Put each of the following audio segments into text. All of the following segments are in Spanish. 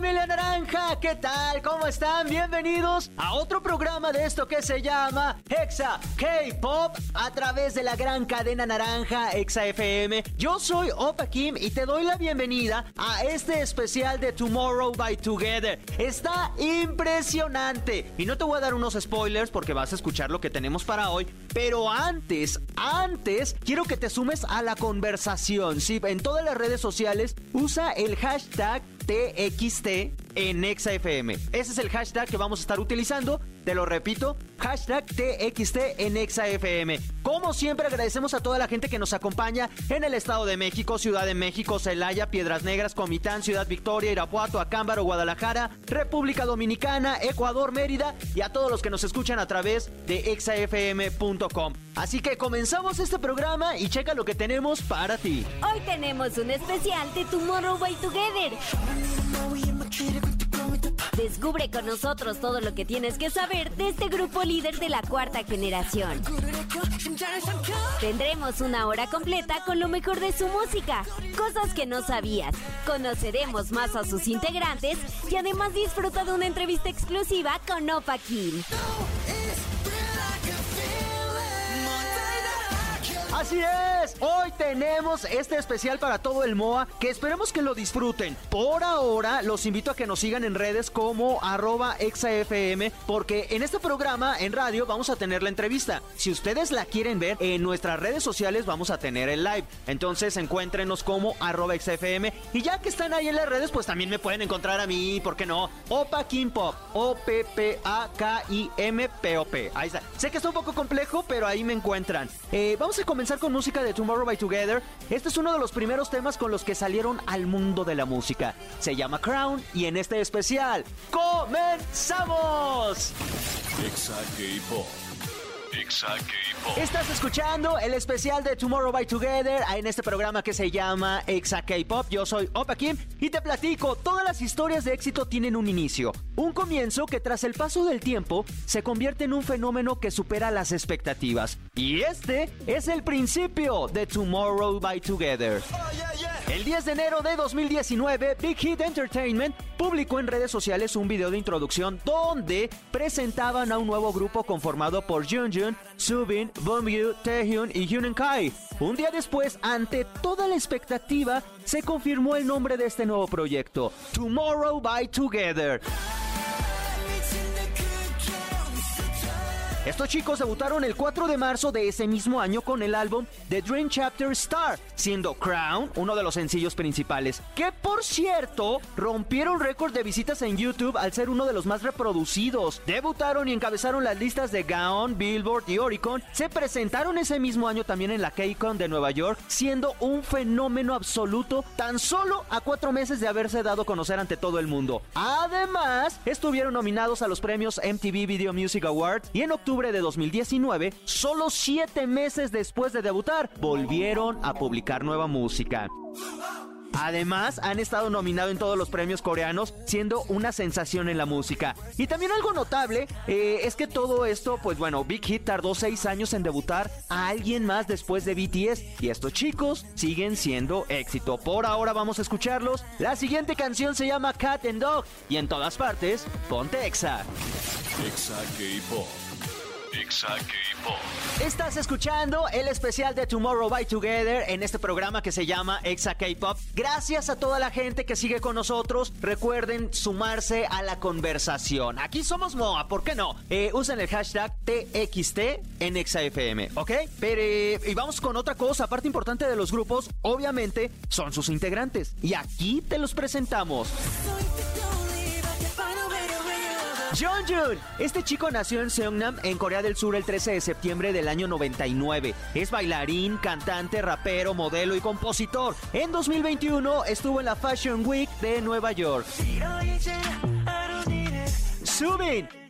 familia naranja, ¿qué tal? ¿Cómo están? Bienvenidos a otro programa de esto que se llama Exa K-Pop a través de la gran cadena naranja Exa FM. Yo soy Opa Kim y te doy la bienvenida a este especial de Tomorrow by Together. Está impresionante y no te voy a dar unos spoilers porque vas a escuchar lo que tenemos para hoy, pero antes, antes quiero que te sumes a la conversación. Sí, en todas las redes sociales usa el hashtag TXT en ExaFM. Ese es el hashtag que vamos a estar utilizando. Te lo repito, hashtag TXT en ExaFM. Como siempre agradecemos a toda la gente que nos acompaña en el Estado de México, Ciudad de México, Celaya, Piedras Negras, Comitán, Ciudad Victoria, Irapuato, Acámbaro, Guadalajara, República Dominicana, Ecuador, Mérida y a todos los que nos escuchan a través de exafm.com. Así que comenzamos este programa y checa lo que tenemos para ti. Hoy tenemos un especial de Tomorrow by Together. Descubre con nosotros todo lo que tienes que saber de este grupo líder de la cuarta generación. Tendremos una hora completa con lo mejor de su música, cosas que no sabías. Conoceremos más a sus integrantes y además disfruta de una entrevista exclusiva con Opa Kim. Así es, hoy tenemos este especial para todo el MOA que esperemos que lo disfruten. Por ahora los invito a que nos sigan en redes como arroba exafm porque en este programa en radio vamos a tener la entrevista. Si ustedes la quieren ver en nuestras redes sociales vamos a tener el live. Entonces encuéntrenos como arroba exafm y ya que están ahí en las redes pues también me pueden encontrar a mí, ¿por qué no? Opa Kim Pop, O-P-P-A-K-I-M-P-O-P. Ahí está. Sé que está un poco complejo pero ahí me encuentran. Eh, vamos a comenzar con música de Tomorrow by Together. Este es uno de los primeros temas con los que salieron al mundo de la música. Se llama Crown y en este especial ¡comenzamos! Exa K-Pop. Estás escuchando el especial de Tomorrow by Together en este programa que se llama Exa K-Pop. Yo soy Opa Kim y te platico, todas las historias de éxito tienen un inicio. Un comienzo que tras el paso del tiempo se convierte en un fenómeno que supera las expectativas. Y este es el principio de Tomorrow by Together. El 10 de enero de 2019, Big Hit Entertainment publicó en redes sociales un video de introducción donde presentaban a un nuevo grupo conformado por Junjun, Subin, Bongyu, Taehyun y Hyun Kai. Un día después, ante toda la expectativa, se confirmó el nombre de este nuevo proyecto, Tomorrow by Together. Estos chicos debutaron el 4 de marzo de ese mismo año con el álbum The Dream Chapter Star, siendo Crown uno de los sencillos principales, que por cierto rompieron récord de visitas en YouTube al ser uno de los más reproducidos. Debutaron y encabezaron las listas de Gaon, Billboard y Oricon. Se presentaron ese mismo año también en la KCON de Nueva York, siendo un fenómeno absoluto tan solo a cuatro meses de haberse dado a conocer ante todo el mundo. Además, estuvieron nominados a los premios MTV Video Music Awards y en octubre de 2019, solo siete meses después de debutar, volvieron a publicar nueva música. Además, han estado nominados en todos los premios coreanos, siendo una sensación en la música. Y también algo notable eh, es que todo esto, pues bueno, Big Hit tardó seis años en debutar a alguien más después de BTS. Y estos chicos siguen siendo éxito. Por ahora vamos a escucharlos. La siguiente canción se llama Cat and Dog. Y en todas partes, ponte Exa. Exa K-Pop. Exa K-Pop. Estás escuchando el especial de Tomorrow by Together en este programa que se llama Exa K-Pop. Gracias a toda la gente que sigue con nosotros. Recuerden sumarse a la conversación. Aquí somos MOA, ¿por qué no? Eh, usen el hashtag TXT en ExaFM, ¿ok? Pero, eh, y vamos con otra cosa. Parte importante de los grupos, obviamente, son sus integrantes. Y aquí te los presentamos. Jeonjun. Este chico nació en Seongnam, en Corea del Sur, el 13 de septiembre del año 99. Es bailarín, cantante, rapero, modelo y compositor. En 2021 estuvo en la Fashion Week de Nueva York.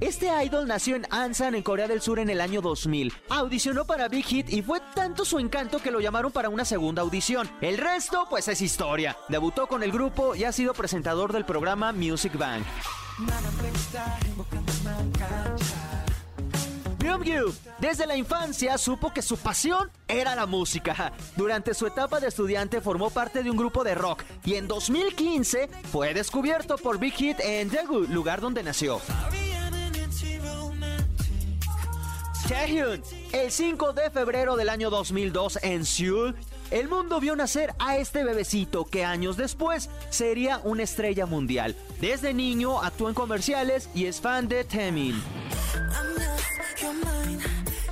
Este idol nació en Ansan, en Corea del Sur, en el año 2000. Audicionó para Big Hit y fue tanto su encanto que lo llamaron para una segunda audición. El resto, pues es historia. Debutó con el grupo y ha sido presentador del programa Music Bank. Byung-gyu, desde la infancia supo que su pasión era la música. Durante su etapa de estudiante formó parte de un grupo de rock y en 2015 fue descubierto por Big Hit en Daegu, lugar donde nació. Taehyun, el 5 de febrero del año 2002 en Seúl, el mundo vio nacer a este bebecito que años después sería una estrella mundial. Desde niño actuó en comerciales y es fan de Temin. your mind.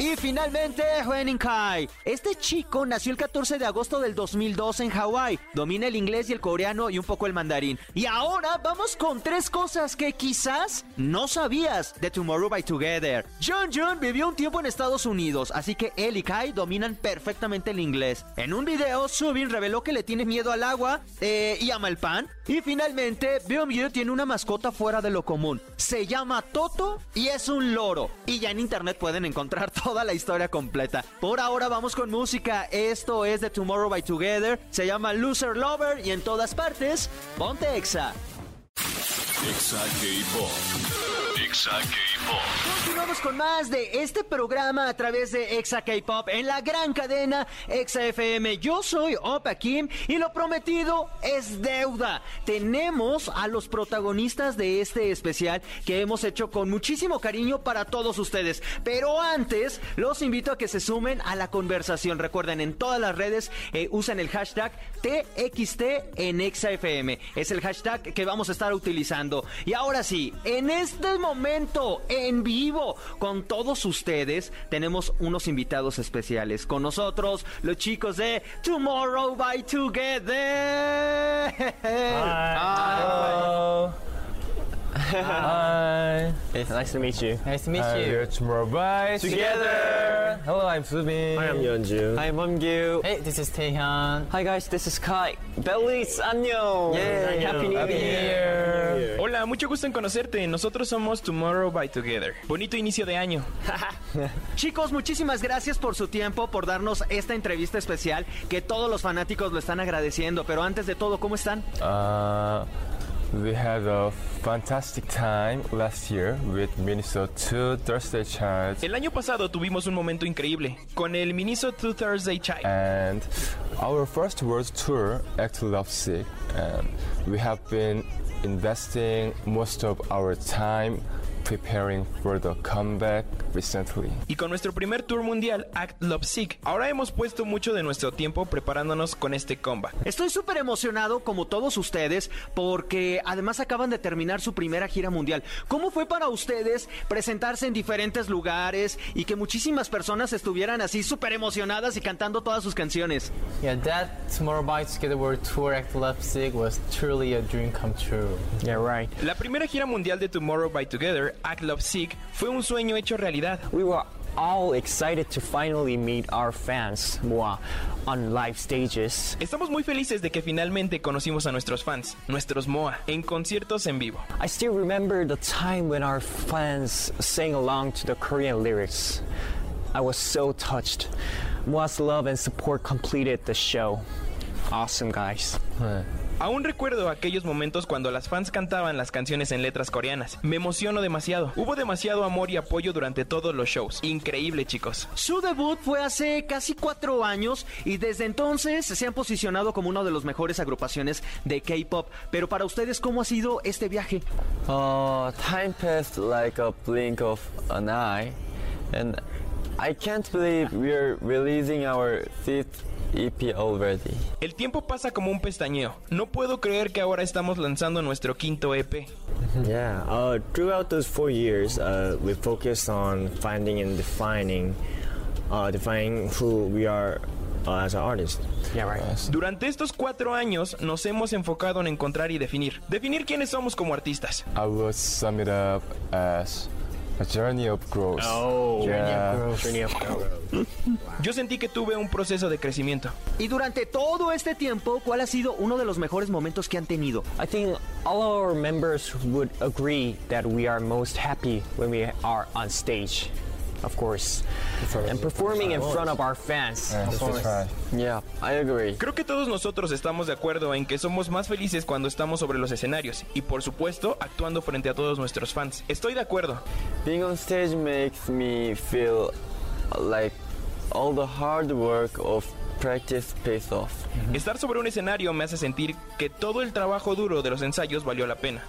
Y finalmente, Huening Kai. Este chico nació el 14 de agosto del 2002 en Hawái. Domina el inglés y el coreano y un poco el mandarín. Y ahora vamos con tres cosas que quizás no sabías de Tomorrow by Together. John John vivió un tiempo en Estados Unidos, así que él y Kai dominan perfectamente el inglés. En un video, Subin reveló que le tiene miedo al agua eh, y ama el pan. Y finalmente, Byung tiene una mascota fuera de lo común. Se llama Toto y es un loro. Y ya en internet pueden encontrar toda la historia completa. Por ahora vamos con música. Esto es de Tomorrow by Together. Se llama Loser Lover y en todas partes, ponte Exa. Exa K-Pop. Exa K-Pop. Continuamos con más de este programa a través de Exa K-Pop en la gran cadena Exa FM. Yo soy Opa Kim y lo prometido es deuda. Tenemos a los protagonistas de este especial que hemos hecho con muchísimo cariño para todos ustedes. Pero antes, los invito a que se sumen a la conversación. Recuerden, en todas las redes eh, usan el hashtag TXT en Exa FM. Es el hashtag que vamos a estar utilizando. Y ahora sí, en este momento, en vivo, con todos ustedes, tenemos unos invitados especiales. Con nosotros, los chicos de Tomorrow by Together. Hi. It's nice to meet you. Nice to meet Hi, you. We're tomorrow by Together. Hello, I'm Subin. Hi, I'm Yeonju. Hi, Momgyu. Hey, this is Taehyun. Hi guys, this is Kai. Belis, 안녕. Yay. Happy New Happy New Year. Year. Hola, mucho gusto en conocerte. Nosotros somos Tomorrow by Together. Bonito inicio de año. Chicos, muchísimas gracias por su tiempo, por darnos esta entrevista especial, que todos los fanáticos lo están agradeciendo. Pero antes de todo, ¿cómo están? Uh, we had a fantastic time last year with Minnesota 2 Thursday charts El año pasado tuvimos un momento increíble con el Minnesota Two Thursday Chai. and our first world tour, Act Love Sick. And we have been investing most of our time preparing for the comeback recently. Y con nuestro primer tour mundial, Act Love Sick, ahora hemos puesto mucho de nuestro tiempo preparándonos con este comeback. Estoy súper emocionado, como todos ustedes, porque además acaban de terminar su primera gira mundial. ¿Cómo fue para ustedes presentarse en diferentes lugares y que muchísimas personas estuvieran así súper emocionadas y cantando todas sus canciones? Yeah, that Tomorrow by Together World Tour Act Leipzig was truly a dream come true. Yeah, right. La primera gira mundial de Tomorrow by Together, Act Love Sick, fue un sueño hecho realidad. We were all excited to finally meet our fans more on live stages. Estamos muy felices de que finalmente conocimos a nuestros fans, nuestros MOA, en conciertos en vivo. I still remember the time when our fans sang along to the Korean lyrics. I was so touched. Moa's love and support completed the show. Awesome, guys. Aún recuerdo aquellos momentos cuando las fans cantaban las canciones en letras coreanas. Me emociono demasiado. Hubo demasiado amor y apoyo durante todos los shows. Increíble, chicos. Su debut fue hace casi cuatro años y desde entonces se han posicionado como una de las mejores agrupaciones de K-pop. Pero para ustedes, ¿cómo ha sido este viaje? Uh, time passed like a blink of an eye, and I can't believe we're releasing our fifth EP already. El tiempo pasa como un pestañeo. No puedo creer que ahora estamos lanzando nuestro quinto EP. Yeah, uh, throughout those four years, uh, we focused on finding and defining, uh, defining who we are uh, as an artist. Yeah, right. Durante estos cuatro años nos hemos enfocado en encontrar y definir. Definir quiénes somos como artistas. I would sum it up as a journey of growth. Oh, Yeah. Journey of growth. Yo sentí que tuve un proceso de crecimiento. Y durante todo este tiempo, ¿cuál ha sido uno de los mejores momentos que han tenido? I think all our members would agree that we are most happy when we are on stage, of course, and performing in front of our fans. Yeah, I agree. Creo que todos nosotros estamos de acuerdo en que somos más felices cuando estamos sobre los escenarios y por supuesto actuando frente a todos nuestros fans. Estoy de acuerdo. Being on stage makes me feel like all the hard work of practice pays off. Estar sobre un escenario me hace sentir que todo el trabajo duro de los ensayos valió la pena.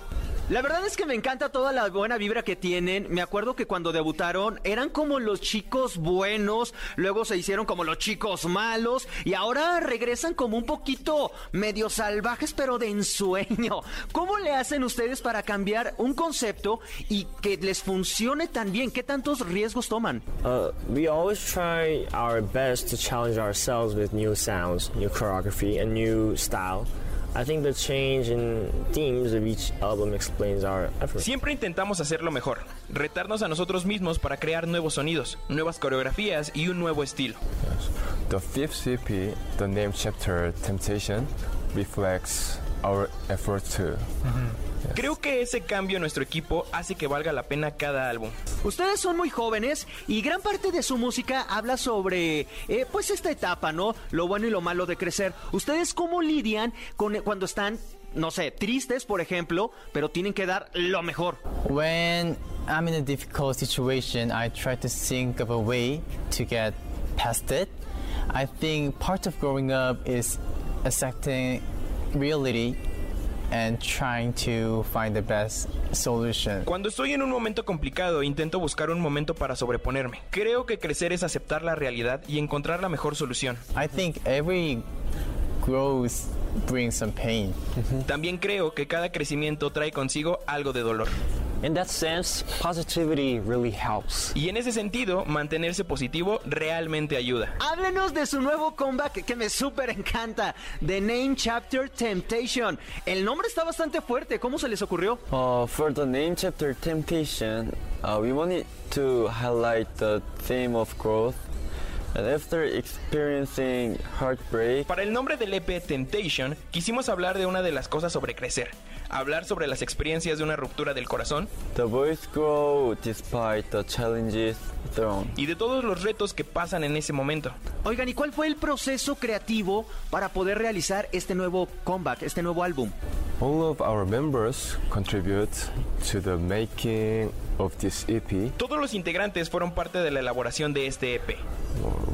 La verdad es que me encanta toda la buena vibra que tienen. Me acuerdo que cuando debutaron eran como los chicos buenos, luego se hicieron como los chicos malos y ahora regresan como un poquito medio salvajes pero de ensueño. ¿Cómo le hacen ustedes para cambiar un concepto y que les funcione tan bien? ¿Qué tantos riesgos toman? Uh, we always try our best to challenge ourselves with new sounds, new choreography, and new style. I think the change in themes of each album explains our effort. Siempre intentamos hacerlo mejor, retarnos a nosotros mismos para crear nuevos sonidos, nuevas coreografías y un nuevo estilo. The fifth CP, the name chapter Temptation, reflects our effort too. Creo que ese cambio en nuestro equipo hace que valga la pena cada álbum. Ustedes son muy jóvenes y gran parte de su música habla sobre, eh, pues, esta etapa, ¿no? Lo bueno y lo malo de crecer. ¿Ustedes cómo lidian con cuando están, no sé, tristes, por ejemplo, pero tienen que dar lo mejor? When I'm in a difficult situation, I try to think of a way to get past it. I think part of growing up is accepting reality and trying to find the best solution. Cuando estoy en un momento complicado, intento buscar un momento para sobreponerme. Creo que crecer es aceptar la realidad y encontrar la mejor solución. I think every growth brings some pain. También creo que cada crecimiento trae consigo algo de dolor. In that sense, positivity really helps. Y en ese sentido, mantenerse positivo realmente ayuda. Háblenos de su nuevo comeback que me súper encanta, The Name Chapter Temptation. El nombre está bastante fuerte, ¿cómo se les ocurrió? Uh, for the name chapter Temptation, uh, we wanted to highlight the theme of growth. And after experiencing heartbreak, Para el nombre del EP Temptation, quisimos hablar de una de las cosas sobre crecer. Hablar sobre las experiencias de una ruptura del corazón the boys grow despite the challenges thrown. y de todos los retos que pasan en ese momento. Oigan, ¿y cuál fue el proceso creativo para poder realizar este nuevo comeback, este nuevo álbum? All of our members contribute to the making of this EP, Todos los integrantes fueron parte de la elaboración de este EP,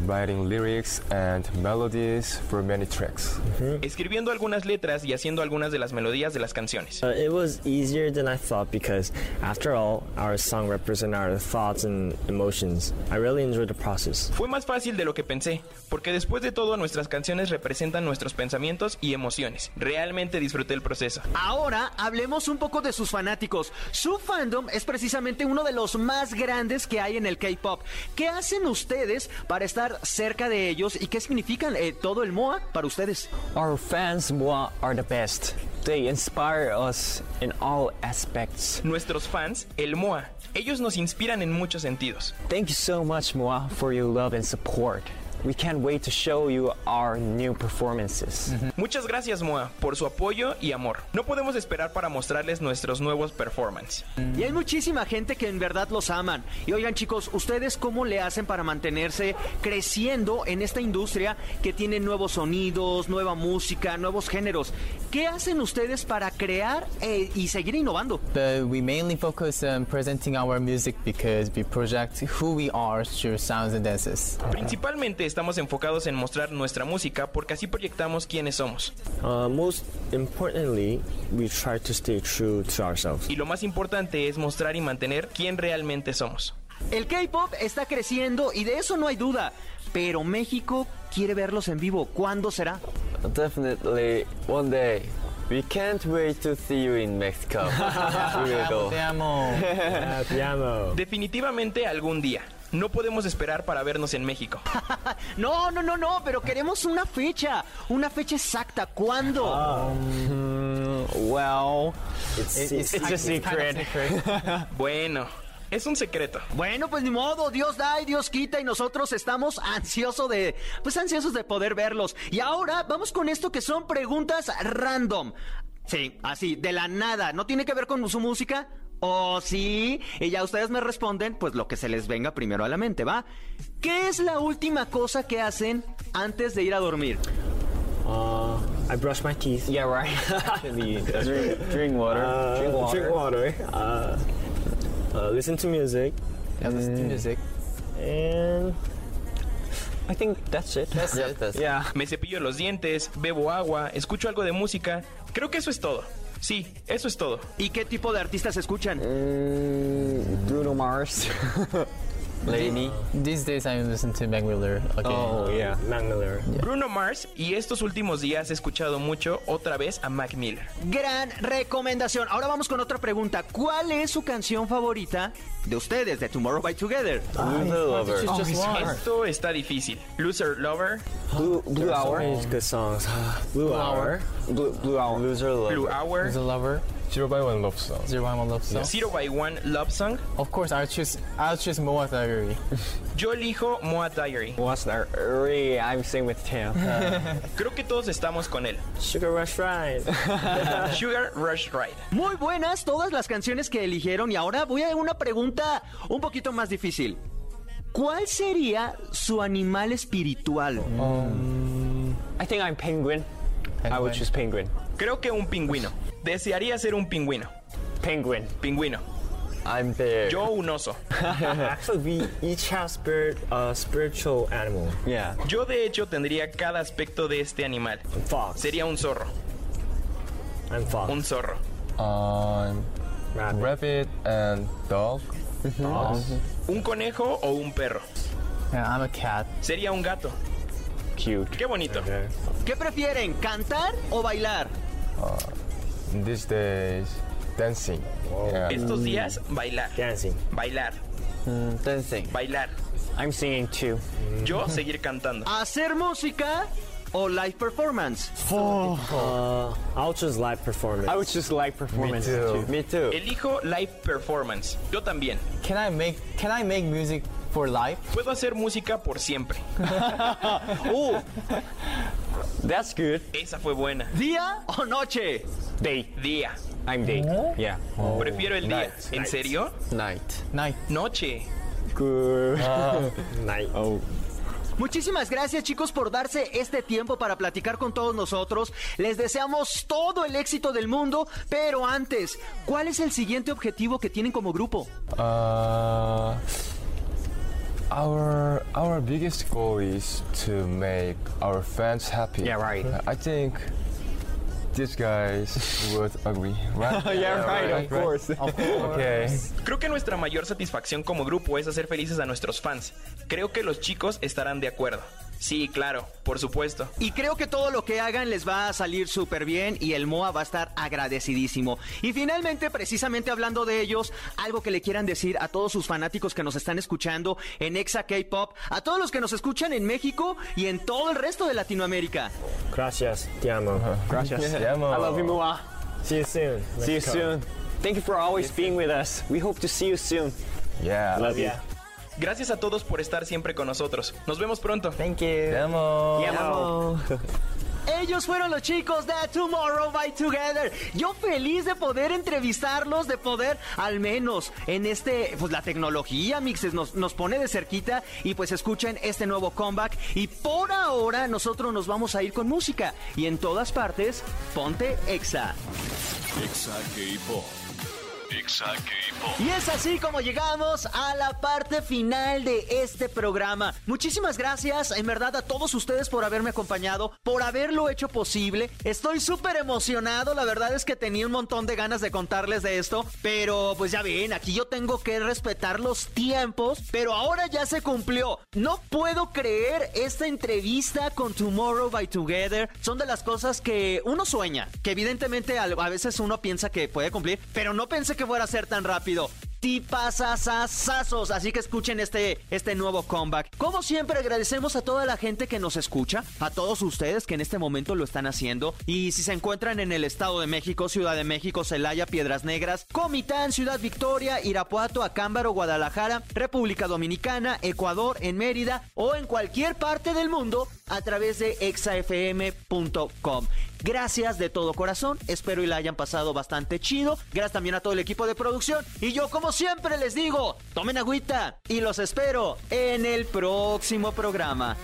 writing lyrics and melodies for many tracks. escribiendo algunas letras y haciendo algunas de las melodías de las canciones. Uh, it was easier than I thought because, after all, our song represents our thoughts and emotions. I really enjoyed the process. Fue más fácil de lo que pensé, porque después de todo nuestras canciones representan nuestros pensamientos y emociones. Realmente disfruté el proceso. Ahora hablemos un poco de sus fanáticos. Su fandom es precisamente uno de los más grandes que hay en el K-pop. ¿Qué hacen ustedes para estar cerca de ellos y qué significan eh, todo el MOA para ustedes? Our fans Moa, are the best. They inspire us in all aspects. Nuestros fans, el MOA, ellos nos inspiran en muchos sentidos. Thank you so much, Moa, for your love and support. We can't wait to show you our new performances. Muchas gracias MOA por su apoyo y amor. No podemos esperar para mostrarles nuestros nuevos performances. Y hay muchísima gente que en verdad los aman. Y oigan chicos, ¿ustedes cómo le hacen para mantenerse creciendo en esta industria que tiene nuevos sonidos, nueva música, nuevos géneros? ¿Qué hacen ustedes para crear eh, y seguir innovando? But we mainly focus on presenting our music because we project who we are through sounds and dances. Principalmente estamos enfocados en mostrar nuestra música porque así proyectamos quiénes somos. Uh, most importantly, we try to stay true to ourselves. Y lo más importante es mostrar y mantener quién realmente somos. El K-pop está creciendo y de eso no hay duda. Pero México quiere verlos en vivo. ¿Cuándo será? Definitely one day. We can't wait to see you in Mexico. we will go. Te amo. Te amo. Definitivamente algún día. No podemos esperar para vernos en México. No, no, no, no, pero queremos una fecha. Una fecha exacta. ¿Cuándo? Mm, well, It's, it- it's, it's a secret. Bueno, Es un secreto. Bueno, pues ni modo, Dios da y Dios quita y nosotros estamos ansiosos de, pues ansiosos de poder verlos. Y ahora vamos con esto que son preguntas random. Sí, así, de la nada, no tiene que ver con su música. O sí, y ya ustedes me responden, pues lo que se les venga primero a la mente, ¿va? ¿Qué es la última cosa que hacen antes de ir a dormir? Uh, I brush my teeth. Yeah, right. drink, drink water. Uh, Drink water. Drink water. Uh, uh, listen to music. Yeah, listen to music. And I think that's it. That's Yeah, it. that's Yeah. Me cepillo los dientes, bebo agua, escucho algo de música. Creo que eso es todo. Sí, eso es todo. ¿Y qué tipo de artistas escuchan? Mm, Bruno Mars. Laney. These days I listen to Mac Miller. Okay. oh yeah. Mac Miller. Bruno Mars y estos últimos días he escuchado mucho otra vez a Mac Miller. Gran recomendación. Ahora vamos con otra pregunta. ¿Cuál es su canción favorita de ustedes, de Tomorrow by Together? Loser lover. One. Esto está difícil. Loser Lover, Blue Blue Hour. It's good songs. Blue Hour. Blue Blue Hour. Loser lover. Blue Hour, a lover? Zero by One Love Song. Zero One One Love Song. Zero by One Love Song. Of course, I'll choose. I'll choose Moa Diary. Yo elijo Moa Diary. That? Really, I'm singing with Tim. Creo que todos estamos con él. Sugar Rush Ride. Sugar Rush Ride. Muy buenas todas las canciones que eligieron y ahora voy a una pregunta un poquito más difícil. ¿Cuál sería su animal espiritual? I think I'm penguin. I would choose penguin. Creo que un pingüino. Desearía ser un pingüino. Penguin. Pingüino. I'm there. Yo un oso. Actually, we each have spirit, uh, spiritual animal. Yeah. Yo de hecho tendría cada aspecto de este animal. Fox. Sería un zorro. I'm fox. Un zorro. Um, Rabbit. rabbit and dog. Un conejo o un perro. Yeah, I'm a cat. Sería un gato. Cute. Qué bonito. Okay. ¿Qué prefieren, cantar o bailar? These days, dancing. Yeah. Estos días, bailar. Dancing. Bailar. Dancing. Bailar. I'm singing too. Yo seguir cantando. ¿Hacer música o live performance? Uh, I'll choose live performance. I would just like performance too. Me too. Elijo live performance. Yo también. Can I make? Can I make music for life? Puedo hacer música por siempre. That's good. Esa fue buena. ¿Día o noche? Day. Día. I'm day. Yeah. Prefiero el día. night. ¿En serio? Night. Night. Noche. Good. Night. oh. Muchísimas gracias chicos por darse este tiempo para platicar con todos nosotros. Les deseamos todo el éxito del mundo, pero antes, ¿cuál es el siguiente objetivo que tienen como grupo? Uh, our our biggest goal is to make our fans happy. Yeah, right. I think these guys would agree, right? yeah, right, of course. Okay. Creo que nuestra mayor satisfacción como grupo es hacer felices a nuestros fans. Creo que los chicos estarán de acuerdo. Sí, claro, por supuesto. Y creo que todo lo que hagan les va a salir súper bien y el MOA va a estar agradecidísimo. Y finalmente, precisamente hablando de ellos, algo que le quieran decir a todos sus fanáticos que nos están escuchando en Exa K-Pop, a todos los que nos escuchan en México y en todo el resto de Latinoamérica. Gracias. Te amo. Gracias. Te amo. I love you, Mua. See you soon. See you Mexico. soon. Thank you for always being with us. We hope to see you soon. Yeah. Love you. Yeah. Gracias a todos por estar siempre con nosotros. Nos vemos pronto. Thank you. Te amo. Te amo. Ellos fueron los chicos de Tomorrow by Together. Yo feliz de poder entrevistarlos, de poder al menos en este, pues la tecnología, mixes, nos, nos pone de cerquita y pues escuchen este nuevo comeback. Y por ahora nosotros nos vamos a ir con música. Y en todas partes, ponte Exa. Exa K-Pop. Y es así como llegamos a la parte final de este programa. Muchísimas gracias, en verdad, a todos ustedes por haberme acompañado, por haberlo hecho posible. Estoy súper emocionado, la verdad es que tenía un montón de ganas de contarles de esto, pero pues ya ven, aquí yo tengo que respetar los tiempos, pero ahora ya se cumplió. No puedo creer esta entrevista con Tomorrow by Together. Son de las cosas que uno sueña, que evidentemente a veces uno piensa que puede cumplir, pero no pensé que fuera a ser tan rápido. Tipasasasazos. Así que escuchen este, este nuevo comeback. Como siempre, agradecemos a toda la gente que nos escucha, a todos ustedes que en este momento lo están haciendo. Y si se encuentran en el Estado de México, Ciudad de México, Celaya, Piedras Negras, Comitán, Ciudad Victoria, Irapuato, Acámbaro, Guadalajara, República Dominicana, Ecuador, en Mérida o en cualquier parte del mundo a través de exafm.com. Gracias de todo corazón, espero y la hayan pasado bastante chido. Gracias también a todo el equipo de producción. Y yo como siempre les digo, tomen agüita y los espero en el próximo programa.